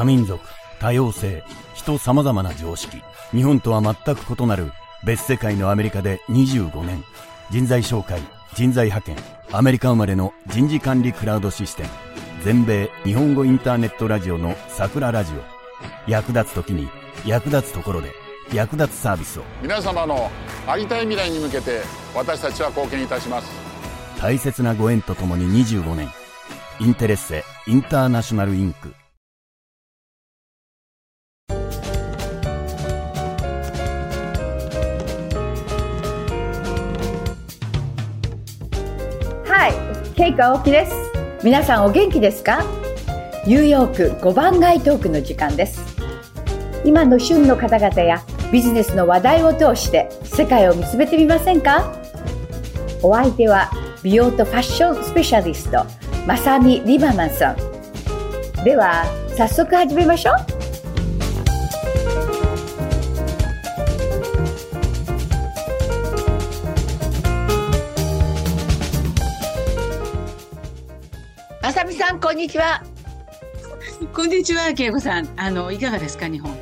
多民族、多様性、人様々な常識。日本とは全く異なる別世界のアメリカで25年。人材紹介、人材派遣、アメリカ生まれの人事管理クラウドシステム。全米日本語インターネットラジオの桜ラジオ。役立つ時に役立つところで役立つサービスを。皆様のありたい未来に向けて私たちは貢献いたします。大切なご縁とともに25年。インテレッセインターナショナルインク。ケイコ青木です。皆さんお元気ですか？ニューヨーク5番街トークの時間です。今の旬の方々やビジネスの話題を通して世界を見つめてみませんか？お相手は美容とファッションスペシャリスト、まさみリバマンさん。では、早速始めましょう。みさん、こんにちは。こんにちは、恵子さん。あの、いかがですか、日本？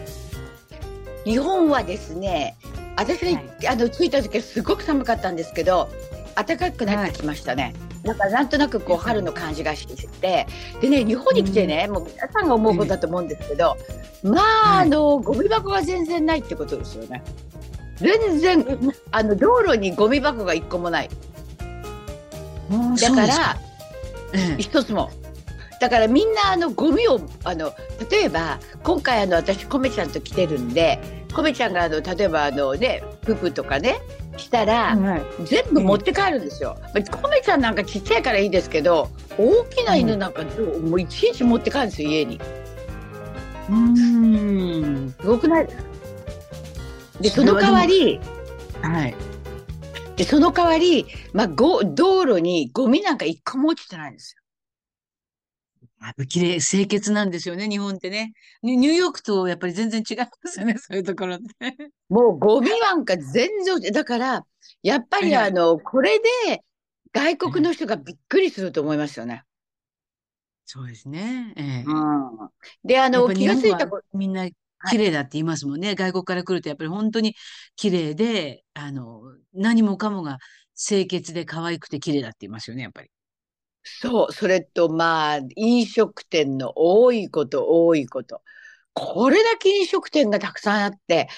日本はですね、私が、はいあの着いた時はすごく寒かったんですけど、暖かくなってきましたね。だからなんとなくこう春の感じがして、でね日本に来てね、もう皆さんが思うことだと思うんですけど、まあ、はいあのゴミ箱が全然ないってことですよね。全然あの道路にゴミ箱が一個もない。だからええ一つも。だからみんなあのゴミをあの例えば今回あの私コメちゃんと来てるんでコメちゃんがあの例えばあのねププとかねしたら、はい全部持って帰るんですよ。まあコメちゃんなんかちっちゃいからいいですけど大きな犬なんかもういちいち持って帰るんですよ家に。うーん。すごくない？でその代わりはい。でその代わり、まあ、ご道路にゴミなんか一個も落ちてないんですよ。やっぱ綺麗、清潔なんですよね、日本ってね。ニニューヨークとやっぱり全然違いますよね、そういうところって。もうゴミなんか全然だからやっぱりはいあのこれで外国の人がびっくりすると思いますよね。そうですね。ええうん、であの気がついたこみんな綺麗だって言いますもんね。外国から来るとやっぱり本当に綺麗で、あの、何もかもが清潔で可愛くて綺麗だって言いますよね、やっぱり。そう、それとまあ、飲食店の多いこと、多いこと。これだけ飲食店がたくさんあって、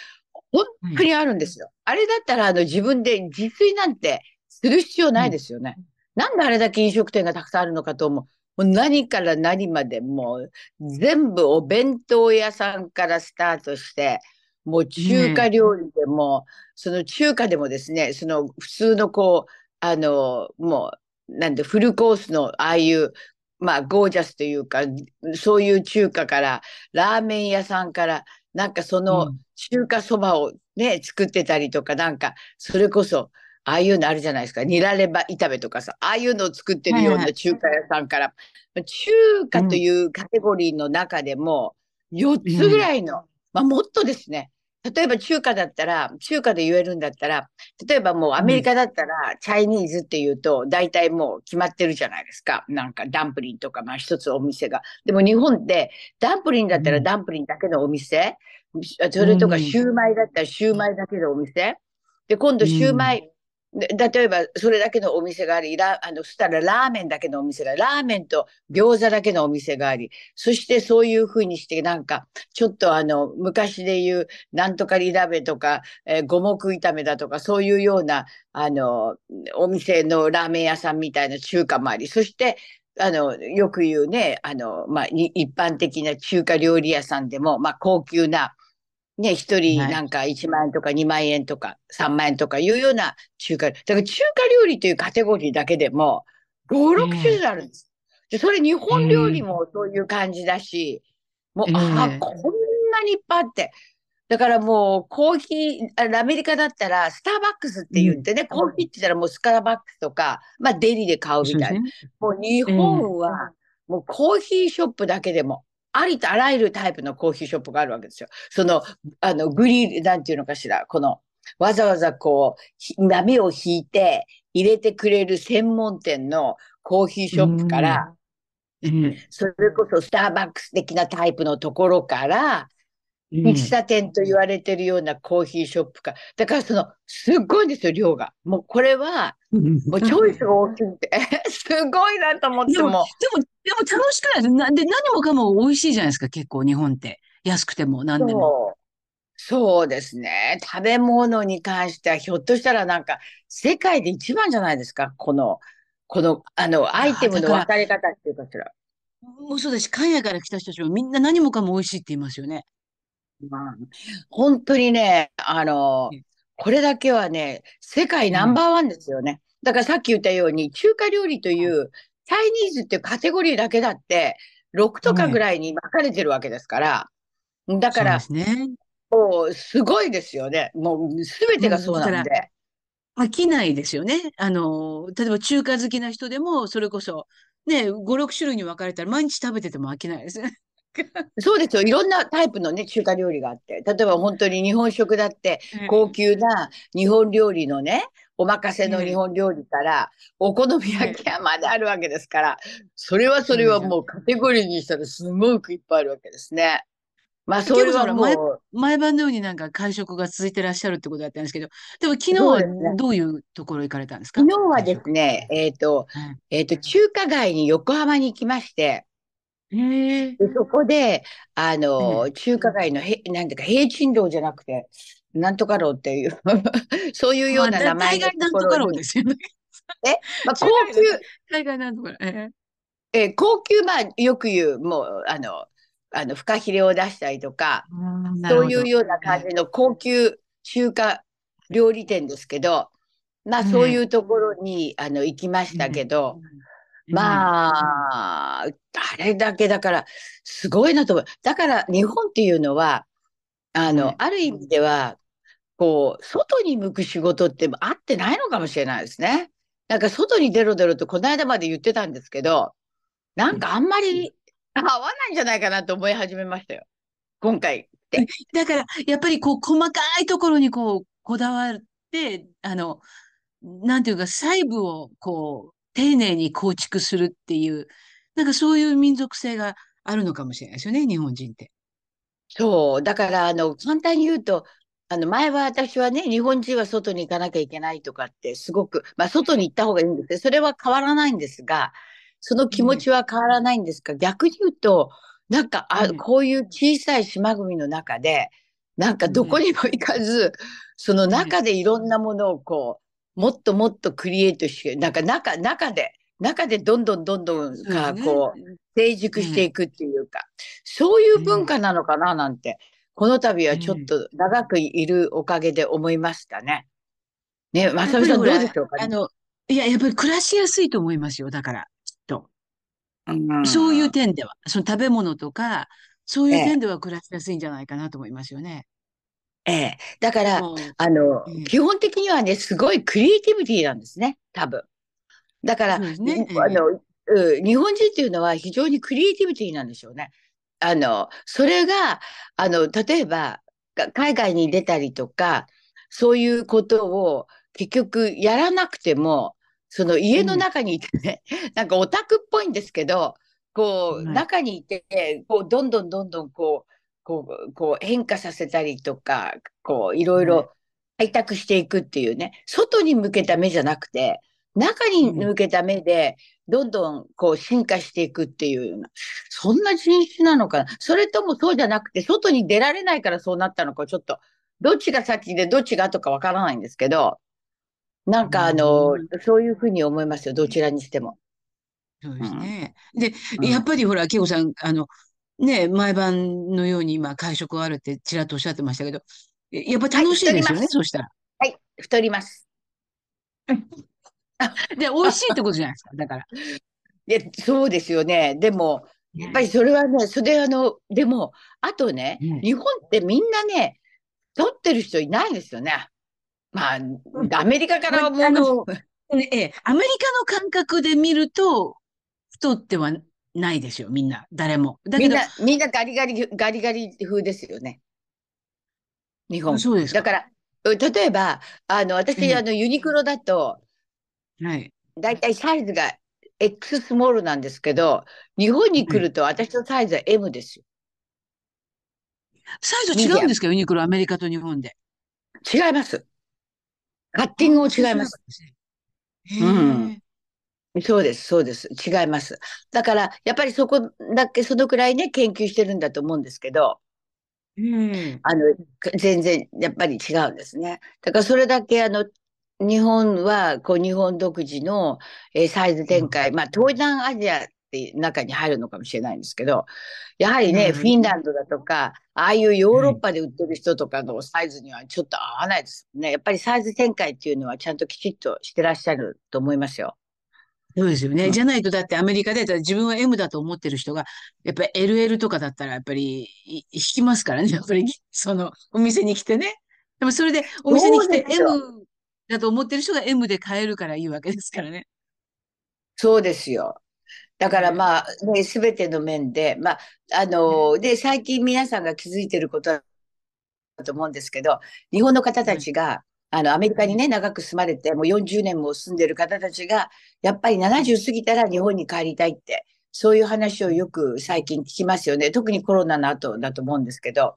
本当にあるんですよ。あれだったら、あの、自分で自炊なんてする必要ないですよね。なんであれだけ飲食店がたくさんあるのかと思う。もう何から何までもう全部お弁当屋さんからスタートして、もう中華料理でも、その中華でもですね、その普通のこう、あの、もう、なんでフルコースのああいう、まあゴージャスというか、そういう中華から、ラーメン屋さんから、なんかそのうん。中華そばをね、作ってたりとか、なんか、それこそ、ああいうのあるじゃないですか。ニラレバ炒めとかさ、ああいうのを作ってるようない中華屋さんから、中華というカテゴリーの中でも、4つぐらいの、まあもっとですね。例えば中華だったら、中華で言えるんだったら、例えばもうアメリカだったら、チャイニーズっていうと、大体もう決まってるじゃないですか。なんかダンプリンとか、まあ一つお店が。でも日本って、ダンプリンだったらダンプリンだけのお店、それとかうんシューマイだったらシューマイだけのお店。で、今度シューマイ、で例えばそれだけのお店があり、ラあの、そしたらラーメンだけのお店が、ラーメンと餃子だけのお店があり、そしてそういうふうにして、なんか、ちょっとあの、昔で言う、なんとかリラベとか、えー五目炒めだとか、そういうような、あの、お店のラーメン屋さんみたいな中華もあり、そして、あの、よく言うね、あの、まあ、一般的な中華料理屋さんでも、まあ、高級な、ね、一人はいなんか1万円とか2万円とか3万円とかいうような中華、だから中華料理というカテゴリーだけでも5、6種類あるんです。で、それ日本料理もそういう感じだし、もう、ええああ、こんなにいっぱいあって。だからもうコーヒー、あアメリカだったらスターバックスって言ってね、コーヒーって言ったらもうスカラバックスとか、まあデリで買うみたいな。そうね。もう日本は、もうコーヒーショップだけでも、ありとあらゆるタイプのコーヒーショップがあるわけですよ。その、あの、グリル、なんていうのかしら、この、わざわざこうひ、波を引いて入れてくれる専門店のコーヒーショップから、うん。それこそスターバックス的なタイプのところから、うん喫茶店と言われてるようなコーヒーショップか。だからその、すっごいんですよ、量が。もうこれは、もうチョイスが大きくて、すごいなと思ってでも、も。でも、でも楽しくないですなで、何もかも美味しいじゃないですか、結構日本って。安くても何でも。そう。ですね。食べ物に関しては、ひょっとしたらなんか、世界で一番じゃないですか。この、この、あの、アイテムのだから分かれ方っていうかしら。もうそうだし、海外から来た人たちもみんな何もかも美味しいって言いますよね。まあ、本当にね、あのうん、これだけはね、世界ナンバーワンですよね。だからさっき言ったように、中華料理という、チャイニーズっていうカテゴリーだけだって、6とかぐらいに分かれてるわけですから。だから、ね。もう、すごいですよね。もう、すべてがそうなんで。飽きないですよね。あの、例えば中華好きな人でも、それこそ、ね、5、6種類に分かれたら毎日食べてても飽きないですね。そうですよ。いろんなタイプのね、中華料理があって。例えば本当に日本食だって、高級な日本料理のね、お任せの日本料理から、お好み焼き屋まであるわけですから、それはそれはもうカテゴリーにしたらすごくいっぱいあるわけですね。まあ、それはもう、毎晩のようになんか会食が続いてらっしゃるってことだったんですけど、でも昨日はどういうところ行かれたんですか？昨日はですね、えっと、はいえっと、中華街に横浜に行きまして、へえ。でそこで、あの、う中華街のへ、なんていうか、平鎮楼じゃなくて、なんとか楼っていう、そういうような名前のまあ大概なんとかろうところに、ですよね。まあ、高級、大概なんとか。ええ。ー高級、まあ、よく言う、もう、あの、あの、フカヒレを出したりとか、えそういうような感じの高級中華料理店ですけど、まあ、うんそういうところに、あの、行きましたけど、まあ、あれだけだから、すごいなと思う。だから、日本っていうのは、あはいの、ある意味では、こう、外に向く仕事って合ってないのかもしれないですね。なんか、外に出ろ出ろと、この間まで言ってたんですけど、なんかあんまり合わないんじゃないかなと思い始めましたよ。今回って。だから、やっぱりこう、細かいところにこう、こだわって、あの、なんていうか、細部をこう、丁寧に構築するっていう、なんかそういう民族性があるのかもしれないですよね、日本人って。そう。だから、あの、簡単に言うと、あの、前は私はね、日本人は外に行かなきゃいけないとかって、すごく、まあ、外に行った方がいいんですね。それは変わらないんですが、その気持ちは変わらないんですが、逆に言うと、なんか、あ、うんこういう小さい島国の中で、なんかどこにも行かず、その中でいろんなものをこう、もっともっとクリエイトして、なんか中、中で、中でどんどんどんどんこう、成熟していくっていうか、そういう文化なのかななんて、この度はちょっと長くいるおかげで思いましたね。ね、まさみさんどうでしょうか？ね。あの、いや、やっぱり暮らしやすいと思いますよ、だから、きっと。うんそういう点では、その食べ物とか、そういうええ点では暮らしやすいんじゃないかなと思いますよね。ええ。だから、もうあのええ、基本的にはね、すごいクリエイティビティなんですね、多分。だから、ね。ええあの、うん。日本人っていうのは非常にクリエイティビティなんでしょうね。あの、それが、あの、例えば、が海外に出たりとか、そういうことを結局やらなくても、その家の中にいてね、なんかオタクっぽいんですけど、こう、はい。中にいて、こう、どんどんどんどんこう、こう、こう変化させたりとか、こう、いろいろ開拓していくっていうね、外に向けた目じゃなくて、中に向けた目で、どんどんこう進化していくっていうような、そんな人種なのかな。それともそうじゃなくて、外に出られないからそうなったのか、ちょっと、どっちが先でどっちが後かわからないんですけど、なんかあの、そういうふうに思いますよ、どちらにしても。そうですね。で、うんやっぱりほら、恵子さん、あの、ね、毎晩のように今会食があるってちらっとおっしゃってましたけど、えやっぱ楽しいですよね、はいそうしたら。はい、太ります。で、美味しいってことじゃないですか、だから。いや、そうですよね。でも、やっぱりそれはね、それあの、でも、あとね、うん日本ってみんなね、取ってる人いないですよね。まあ、アメリカからはもう、ねええ、アメリカの感覚で見ると、太ってはないですよ、みんな、誰も。だけど、みんな、みんなガリガリ、ガリガリ風ですよね。日本。そうですかだから、う例えば、あの、私、うんあの、ユニクロだと、はい。だいたいサイズが X スモールなんですけど、日本に来ると私のサイズは M ですよ。サイズ違うんですかユニクロ、アメリカと日本で。違います。カッティングも違います。へうんえ。そうです、そうです。違います。だから、やっぱりそこだけ、そのくらいね、研究してるんだと思うんですけど、うん。あの、か全然、やっぱり違うんですね。だから、それだけ、あの、日本は、こう、日本独自の、えーサイズ展開、まあ、東南アジアって中に入るのかもしれないんですけど、やはりね、うんフィンランドだとか、ああいうヨーロッパで売ってる人とかのサイズにはちょっと合わないですね。やっぱりサイズ展開っていうのはちゃんときちっとしてらっしゃると思いますよ。そうですよね。うんじゃないと、だってアメリカで自分は M だと思ってる人が、やっぱり LL とかだったら、やっぱりい引きますからね。やっぱり、その、お店に来てね。でもそれで、お店に来て M だと思ってる人が M で買えるからいいわけですからね。そうですよ。だからねまあ、ね、すべての面で、まあ、あの、で、最近皆さんが気づいてることだと思うんですけど、日本の方たちが、あの、アメリカにね、長く住まれて、もう40年も住んでる方たちが、やっぱり70過ぎたら日本に帰りたいって、そういう話をよく最近聞きますよね。特にコロナの後だと思うんですけど、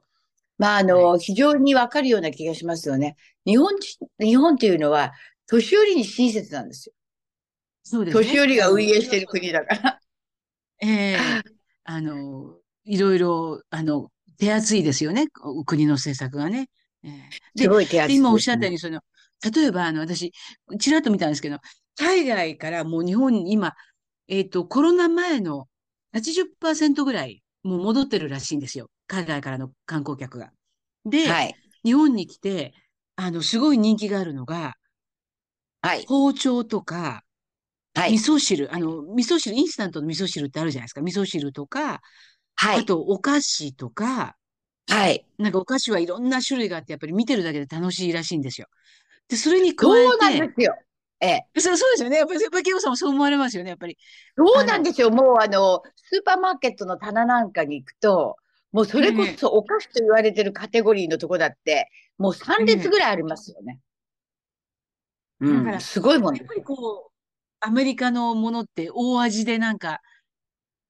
まあ、あの、非常にわかるような気がしますよね。日本人、日本っていうのは、年寄りに親切なんですよ。そうですね。年寄りが運営してる国だから。ええあの、いろいろ、あの、手厚いですよね。お国の政策がね。ええすごい手厚で、い今おっしゃったように、その、例えば、あの、私、ちらっと見たんですけど、海外からもう日本に今、えっと、コロナ前の80%ぐらい、もう戻ってるらしいんですよ。海外からの観光客が。で、はい。日本に来て、あの、すごい人気があるのが、はい。包丁とか、味はい。噌汁、あの、味噌汁、インスタントの味噌汁ってあるじゃないですか。味噌汁とか、はい。あと、お菓子とか、はい。なんかお菓子はいろんな種類があって、やっぱり見てるだけで楽しいらしいんですよ。で、それに加そうなんですよ。ええ。そうそうですよね。やっぱり、やっぱり、ケイコさんもそう思われますよね、やっぱり。そうなんですよ。もう、あの、スーパーマーケットの棚なんかに行くと、もうそれこそお菓子と言われてるカテゴリーのとこだって、もう3列ぐらいありますよね。うん。だからすごいもんやっぱりこう、アメリカのものって大味でなんか、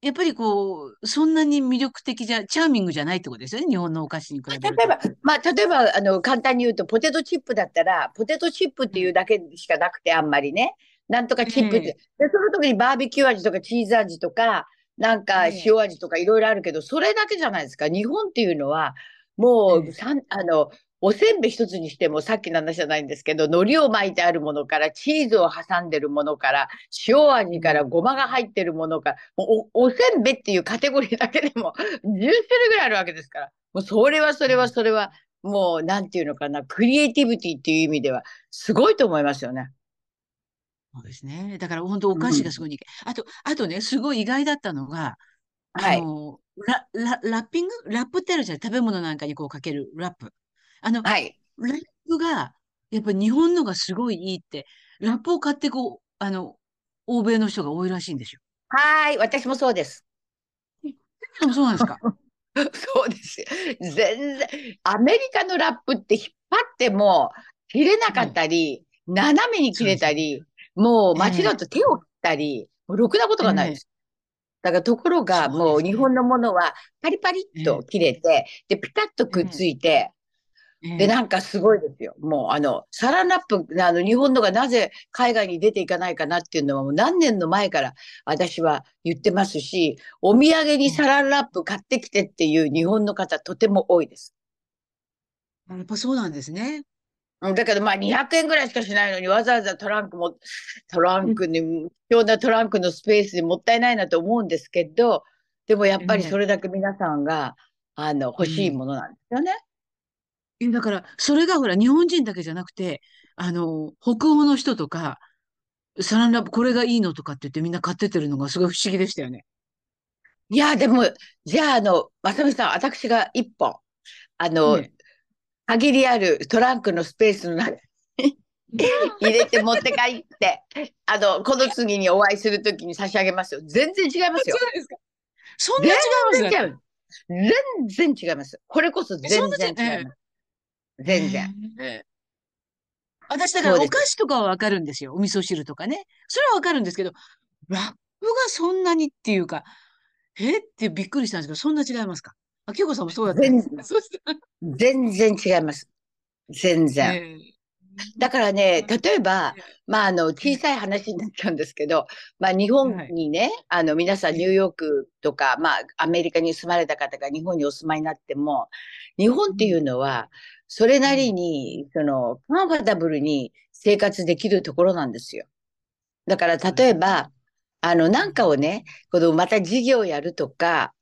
やっぱりこう、そんなに魅力的じゃ、チャーミングじゃないってことですよね、日本のお菓子に比べると。例えば、まあ、例えば、あの、簡単に言うと、ポテトチップだったら、ポテトチップっていうだけしかなくて、あんまりね。なんとかチップって。えで、その時にバーベキュー味とかチーズ味とか、なんかええ塩味とかいろいろあるけど、それだけじゃないですか。日本っていうのは、もええう、さん、あの、おせんべい一つにしても、さっきの話じゃないんですけど、海苔を巻いてあるものから、チーズを挟んでるものから、塩味からごまが入ってるものから、もうお、おせんべいっていうカテゴリーだけでも10種類ぐらいあるわけですから。もうそれはそれはそれは、もう、なんていうのかな、クリエイティビティっていう意味では、すごいと思いますよね。そうですね。だから本当お菓子がすごい人気。あと、あとね、すごい意外だったのが、はい。あの、ラ、ラ、ラッピング？ラップってあるじゃん。食べ物なんかにこうかけるラップ。あの、はい。ラップが、やっぱり日本のがすごいいいって、ラップを買ってこう、あの、欧米の人が多いらしいんですよ。はーい。私もそうです。でもそうなんですか？そうですよ。全然、アメリカのラップって引っ張っても切れなかったり、斜めに切れたり、もう間違うと手を切ったり、もうろくなことがないです。だからところが、もう日本のものはパリパリっと切れて、で、ピタッとくっついて、で、ええなんかすごいですよ。もう、あの、サランラップ、あの、日本のがなぜ海外に出ていかないかなっていうのはもう何年の前から私は言ってますし、お土産にサランラップ買ってきてっていう日本の方とても多いです。やっぱそうなんですね。うんだけどまあ200円ぐらいしかしないのにわざわざトランクも、トランクに、貴重なトランクのスペースでもったいないなと思うんですけど、でもやっぱりそれだけ皆さんが、あの、欲しいものなんですよね。えだから、それがほら、日本人だけじゃなくて、あの、北欧の人とか、サランラップ、これがいいのとかって言ってみんな買ってってるのがすごい不思議でしたよね。いや、でも、じゃあ、あの、まさみさん、私が一本、あの、ね限りあるトランクのスペースの中に 入れて持って帰って、あの、この次にお会いするときに差し上げますよ。全然違いますよ。そうですか？そんな違います全然違う。全然違います。これこそ全然違います。全然。ええ。私、だからお菓子とかはわかるんですよ。お味噌汁とかね。それはわかるんですけど、ラッがそんなにっていうか、え？ってびっくりしたんですけど、そんな違いますか？あ、京子さんもそうだったんで全然。違います。全然。ええ。だからね、例えば、まあ、あの、小さい話になっちゃうんですけど、まあ、日本にね、あの、皆さんニューヨークとか、まあ、アメリカに住まれた方が日本にお住まいになっても、日本っていうのは、それなりに、その、カンファタブルに生活できるところなんですよ。だから、例えば、あの、なんかをね、この、また事業をやるとか、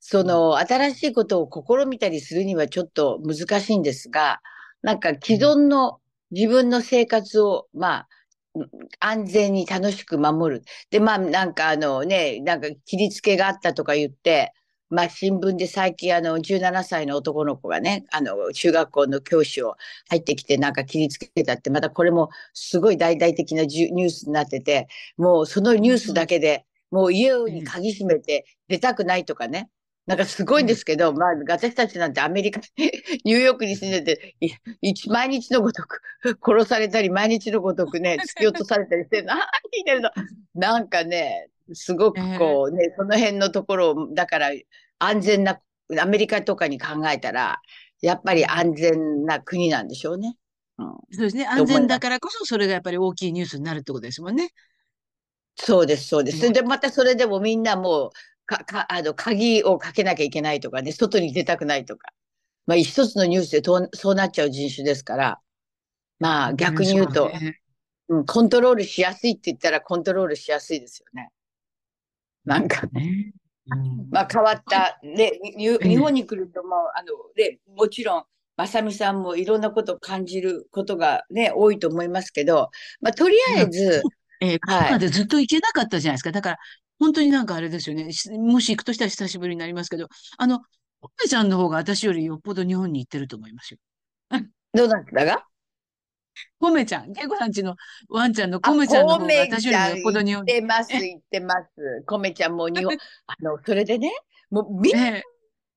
その、新しいことを試みたりするにはちょっと難しいんですが、なんか既存の自分の生活を、まあ、うん安全に楽しく守る。で、まあ、なんかあのね、なんか切りつけがあったとか言って、まあ、新聞で最近あの、17歳の男の子がね、あの、中学校の教師を入ってきてなんか切りつけたって、またこれもすごい大々的なじゅニュースになってて、もうそのニュースだけで、もう家に鍵閉めて出たくないとかね。なんかすごいんですけど、まあ、私たちなんてアメリカ、ニューヨークに住んでて、毎日のごとく殺されたり、毎日のごとくね、突き落とされたりして、何言ってるの？なんかね、すごくこうね、その辺のところを、だから安全な、アメリカとかに考えたら、やっぱり安全な国なんでしょうね。うん、そうですね。安全だからこそ、それがやっぱり大きいニュースになるってことですもんね。そうです、そうです。うんで、またそれでもみんなもう、か、か、あの、鍵をかけなきゃいけないとかね、外に出たくないとか。まあ、一つのニュースでとそうなっちゃう人種ですから、まあ、逆に言うと、んそねうん、コントロールしやすいって言ったらコントロールしやすいですよね。なんか、ねうんまあ変わった。で、日本に来るともう、あの、で、もちろん、まさみさんもいろんなことを感じることがね、多いと思いますけど、まあとりあえず、えー、コはいロナでずっと行けなかったじゃないですか。だから、本当になんかあれですよね。しもし行くとしたら久しぶりになりますけど、あの、コメちゃんの方が私よりよっぽど日本に行ってると思いますよ。どうなったがコメちゃん、ケイコさんちのワンちゃんのあコメちゃんの方が私よりもよっぽど日行っ本てます、行ってます。コメちゃんも日本、あの、それでね、もうみんなね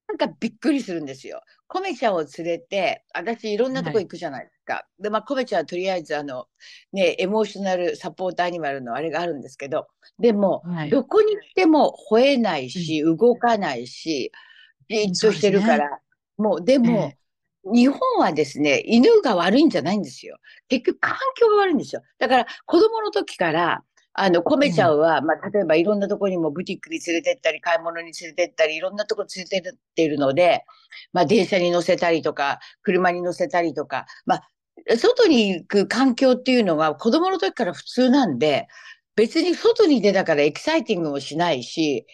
なんかびっくりするんですよ。コメちゃんを連れて、私いろんなとこ行くじゃないですか。で、まあ、コメちゃんはとりあえずあの、ね、エモーショナルサポートアニマルのあれがあるんですけど、でも、はいどこに行っても吠えないし、動かないし、じっとしてるから、もう、でも、日本はですね、犬が悪いんじゃないんですよ。結局環境が悪いんですよ。だから子供の時から、あの、コメちゃんは、まあ、例えばいろんなところにもブティックに連れてったり、買い物に連れてったり、いろんなところ連れてっているので、まあ、電車に乗せたりとか、車に乗せたりとか、まあ、外に行く環境っていうのが子供の時から普通なんで、別に外に出たからエキサイティングもしないし、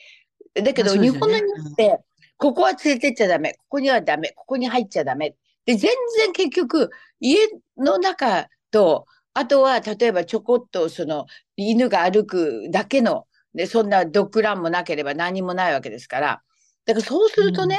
だけど日本の人って、ここは連れてっちゃダメ、ここにはダメ、ここに入っちゃダメ。で、全然結局、家の中と、あとは例えばちょこっとその犬が歩くだけの、で、そんなドッグランもなければ何もないわけですから。だからそうするとね、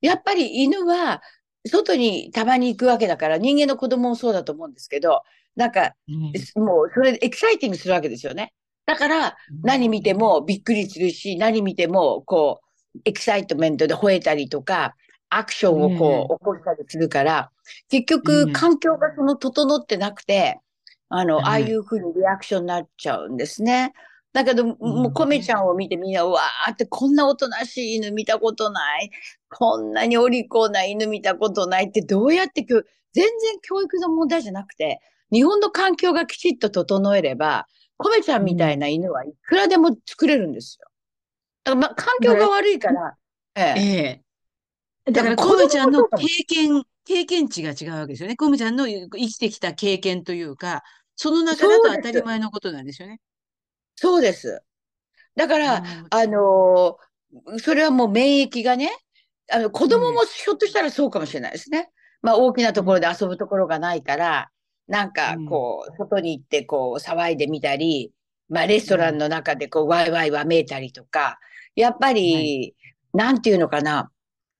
やっぱり犬は外にたまに行くわけだから、人間の子供もそうだと思うんですけど、なんか、うんもうそれで exciting するわけですよね。だから、何見てもびっくりするし、何見てもこう、 excitement で吠えたりとか、アクションをこう、起こしたりするから、結局、うん環境がその整ってなくて、あの、はいああいうふうにリアクションになっちゃうんですね。だけど、もうコメちゃんを見てみんな、うわーってこんなおとなしい犬見たことない。こんなにお利口な犬見たことないってどうやって教、全然教育の問題じゃなくて、日本の環境がきちっと整えれば、コメちゃんみたいな犬はいくらでも作れるんですよ。だからまあ、環境が悪いから、ええ。ええ。だから、コメちゃんの経験、経験値が違うわけですよね。コメちゃんの生きてきた経験というか、その中だと当たり前のことなんですよね。そうです。だから、うんあのーそれはもう免疫がね、あの、子供もひょっとしたらそうかもしれないですね。まあ、大きなところで遊ぶところがないから、なんかうん、こう、外に行って、こう、騒いでみたり、まあ、レストランの中で、こう、ワイワイわめいたりとか、やっぱり、なんていうのかな。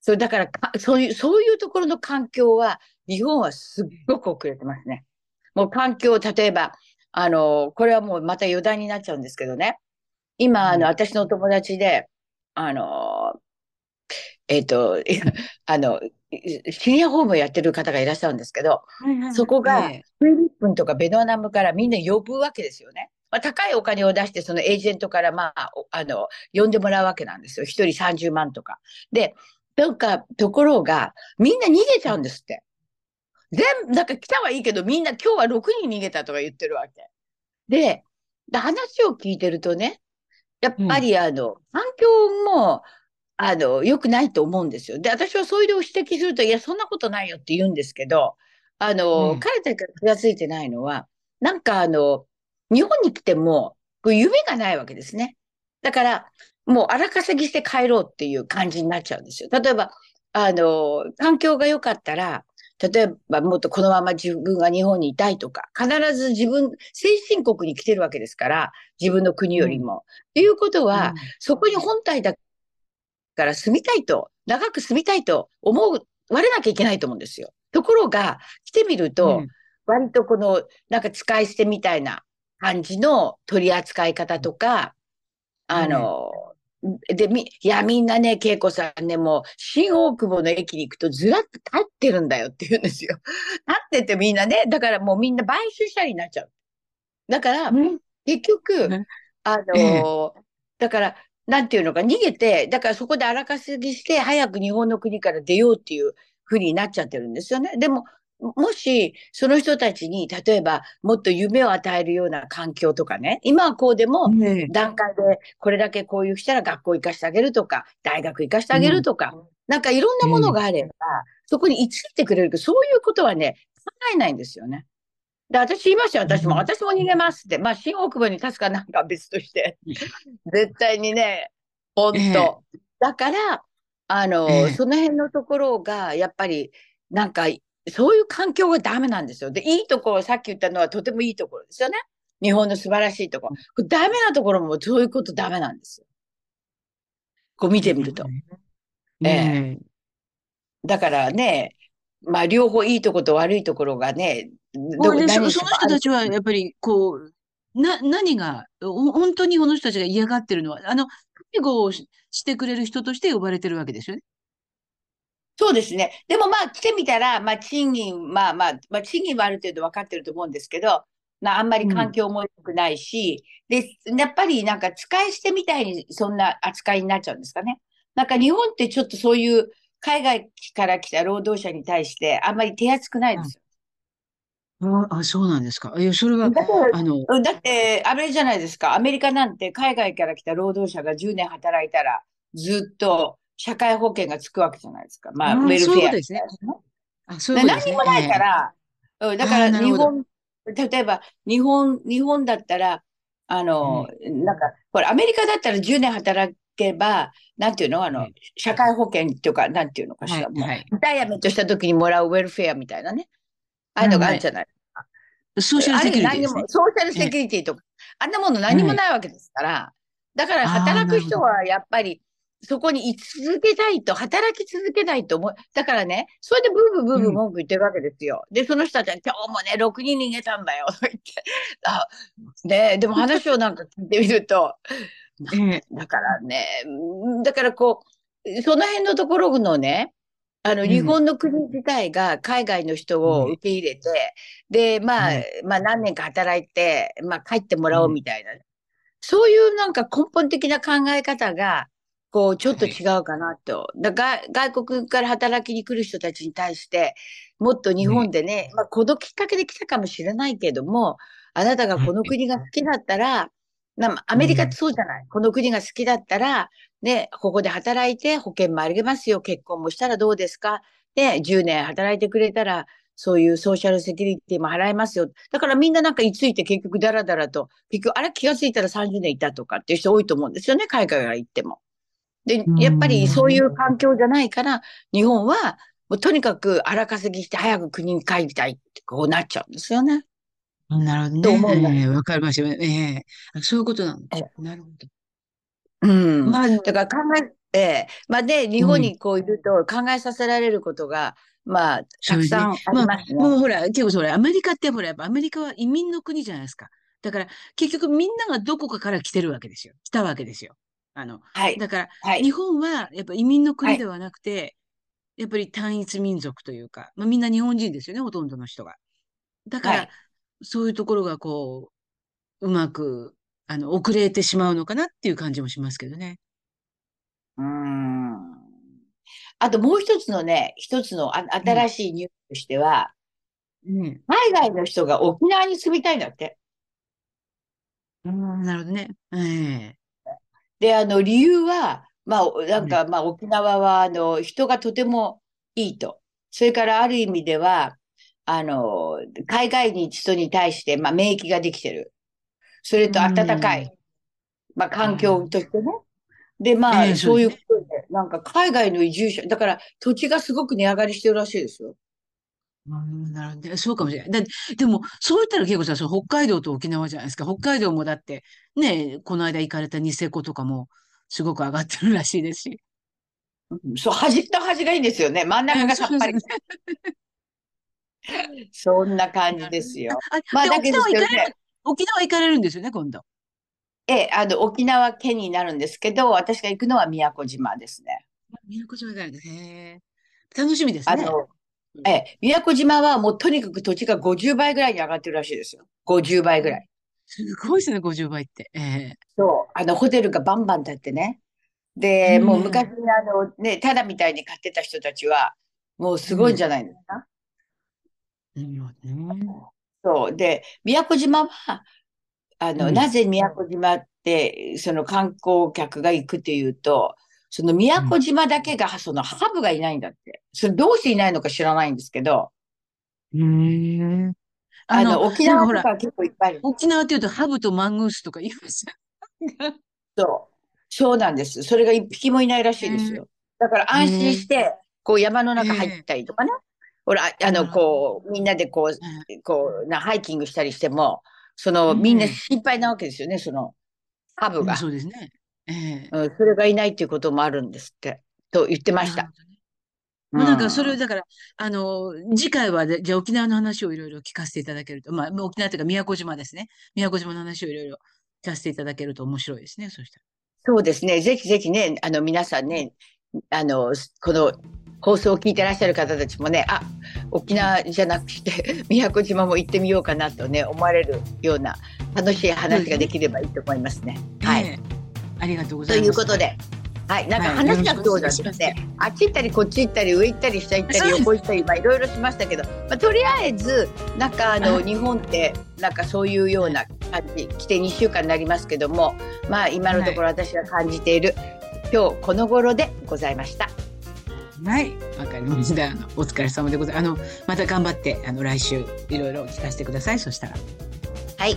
それだからか、そういう、そういうところの環境は、日本はすっごく遅れてますね。もう環境、例えば、あの、これはもうまた余談になっちゃうんですけどね。今、あうんの、私のお友達で、あの、えっと、あの、シニアホームをやってる方がいらっしゃるんですけど、そこがええフィリピンとかベトナムからみんな呼ぶわけですよね。まあ、高いお金を出して、そのエージェントから、まあ、おあの、呼んでもらうわけなんですよ。一人30万とか。で、なんか、ところが、みんな逃げちゃうんですって。全部、なんか来たはいいけど、みんな今日は6人逃げたとか言ってるわけ。で、で話を聞いてるとね、やっぱりあの、環境も、あの、良くないと思うんですよ。で、私はそういうのを指摘すると、いや、そんなことないよって言うんですけど、あの、うん彼たちが気がついてないのは、なんかあの、日本に来ても、夢がないわけですね。だから、もう荒稼ぎして帰ろうっていう感じになっちゃうんですよ。例えば、あの、環境が良かったら、例えばもっとこのまま自分が日本にいたいとか、必ず自分、先進国に来てるわけですから、自分の国よりも。っていうことは、そこに本体だから住みたいと、長く住みたいと思われなきゃいけないと思うんですよ。ところが、来てみると、うん割とこの、なんか使い捨てみたいな感じの取り扱い方とか、あの、で、み、いや、みんなね、恵子さんね、もう、新大久保の駅に行くとずらっと立ってるんだよって言うんですよ。立っててみんなね、だからもうみんな買収したりになっちゃう。だから、うん結局ね、あのだから、なんていうのか、逃げて、だからそこで荒稼ぎして、早く日本の国から出ようっていうふうになっちゃってるんですよね。でも、もし、その人たちに、例えば、もっと夢を与えるような環境とかね、今はこうでも、段階でこれだけこういうしたら学校行かしてあげるとか、大学行かしてあげるとか、なんかいろんなものがあれば、そこに居ついてくれるけど、そういうことはね、考えないんですよね。で、私言いましたよ、私も、うん。私も逃げますって。まあ、新大久保に確かなんか別として、絶対にね、ほんと。ええ。だから、あの、ええ。その辺のところが、やっぱり、なんか、そういう環境がダメなんですよ。で、いいところ、さっき言ったのはとてもいいところですよね。日本の素晴らしいところ。これダメなところもそういうことダメなんですよ。こう見てみると。ねだからね、まあ両方いいところと悪いところがね、え。どもその人たちはやっぱりこう、な、何が、ほ本当にこの人たちが嫌がってるのは、あの、介護をししてくれる人として呼ばれてるわけですよね。そうですね。でもまあ来てみたら、まあ賃金、まあまあ、まあ賃金はある程度分かってると思うんですけど、まああんまり環境も良くないし、で、やっぱりなんか使い捨てみたいにそんな扱いになっちゃうんですかね。なんか日本ってちょっとそういう海外から来た労働者に対してあんまり手厚くないですよ。ああ、そうなんですか。いや、それは、あの、うんだって、あれじゃないですか。アメリカなんて海外から来た労働者が10年働いたら、ずっと社会保険がつくわけじゃないですか。まあ、ウェルフェアねみたいなねあ、そうですね。何にもないから、うん、だから日本、例えば日本、日本だったら、あの、なんか、これアメリカだったら10年働けば、なんていうの？あのはい、社会保険っていうか、なんていうのかしら、はい、はい。リタイアメントした時にもらうウェルフェアみたいなね。ああいうのがあるじゃない。ソーシャルセキュリティですね。ソーシャルセキュリティとか、あんなもの何もないわけですから、だから働く人はやっぱり、そこに居続けたいと、働き続けたいと思う。だからね、それでブーブーブーブー文句言ってるわけですよ。で、その人たちは今日もね、6人逃げたんだよ、と言って。あ、ね、でも話をなんか聞いてみると、ええ。だからね、うんだからこう、その辺のところのね、あの、うん。日本の国自体が海外の人を受け入れて、で、まあ、うん。まあ何年か働いて、まあ帰ってもらおうみたいな、そういうなんか根本的な考え方が、こう、ちょっと違うかなと。だが外国から働きに来る人たちに対して、もっと日本でね、まあ、このきっかけで来たかもしれないけども、あなたがこの国が好きだったら、なアメリカってそうじゃない？この国が好きだったら、ね、ここで働いて保険もあげますよ。結婚もしたらどうですか？で、10年働いてくれたら、そういうソーシャルセキュリティも払えますよ。だからみんななんか居ついて結局ダラダラと、結局、あれ気がついたら30年いたとかっていう人多いと思うんですよね。海外から行っても。で、やっぱりそういう環境じゃないから、日本はもうとにかく荒稼ぎして早く国に帰りたいってこうなっちゃうんですよね。なるほどね。ええわかりますよね。ええあそういうことなんです。なるほど。うん。まあ、だから考え、ええまあで、日本にこういると考えさせられることが、まあ、たくさんありますね。もうほら、結構それ、アメリカってほら、やっぱアメリカは移民の国じゃないですか。だから、結局みんながどこかから来てるわけですよ。来たわけですよ。あの、はい。だから、はい。日本はやっぱ移民の国ではなくて、やっぱり単一民族というか、まあみんな日本人ですよね、ほとんどの人が。だから、はいそういうところがこうまく、あの、遅れてしまうのかなっていう感じもしますけどね。うーん。あともう一つのね、一つのあ新しいニュースとしては、うん。海外の人が沖縄に住みたいんだって。うん、なるほどね。ええで、あの、理由は、まあ、なんか、まあ、沖縄は、あの、人がとてもいいと。それから、ある意味では、あの、海外に人に対して、まあ、免疫ができてる。それと、暖かい、まあ、環境としてね。で、まあ、ええそういうことで、なんか、海外の移住者、だから、土地がすごく値上がりしてるらしいですよ。うん、なるほどね。そうかもしれない。だでも、そう言ったら結構さ、そう北海道と沖縄じゃないですか。北海道もだって、ね、この間行かれたニセコとかも、すごく上がってるらしいですし。うんそう、端と端がいいんですよね。真ん中がさっぱり。そんな感じですよ。あ、まあだけどね行かれる、沖縄行かれるんですよね、今度。ええ、あの、沖縄県になるんですけど、私が行くのは宮古島ですね。宮古島行かれるんですね。楽しみですね。あの、ええ、宮古島はもうとにかく土地が50倍ぐらいに上がってるらしいですよ。50倍ぐらい。すごいですね、50倍って。ええそう。あの、ホテルがバンバン建ってね。で、もううん昔、あの、ね、ただみたいに買ってた人たちは、もうすごいんじゃないですか？なるほどね。そう。で、宮古島は、あの、うんなぜ宮古島って、その観光客が行くっていうと、その宮古島だけが、そのハブがいないんだって。それどうしていないのか知らないんですけど、へえ。あの、沖縄とか結構いっぱいある。沖縄っていうとハブとマングースとか言います。そう。そうなんです。それが一匹もいないらしいですよ。だから安心して、こう山の中入ったりとかね。ほら、あの、こう、みんなでこうう、こう、な、ハイキングしたりしても、その、うんみんな心配なわけですよね、その、ハブんが。そうですね。ええ。うん、それがいないっていうこともあるんですって、と言ってましたなる。ほどねまあなんかうそれをだから、あの、次回はで、じゃあ沖縄の話をいろいろ聞かせていただけると、まあ、まあ沖縄というか宮古島ですね。宮古島の話をいろいろ聞かせていただけると面白いですね、そしたそうですね。ぜひぜひね、あの、皆さんね、あの、この放送を聞いてらっしゃる方たちもね、あ、沖縄じゃなくて、宮古島も行ってみようかなとね、思われるような楽しい話ができればいいと思いますね。ら。はい。ええありがとうごとざいます。いうことで、はい、なんかはい話がそうなんよろしくお願い。あっち行ったりこっち行ったり上行ったり下行ったり横行ったり、まあいろいろしましたけど、まあとりあえず、なんかあの、はい日本って、なんかそういうような感じ、来て2週間になりますけども、まあ今のところ私が感じている、今日この頃でございました。はい、わかりました。お疲れ様でございます。あの、また頑張って、あの、来週、いろいろ聞かせてください。そしたら。はい。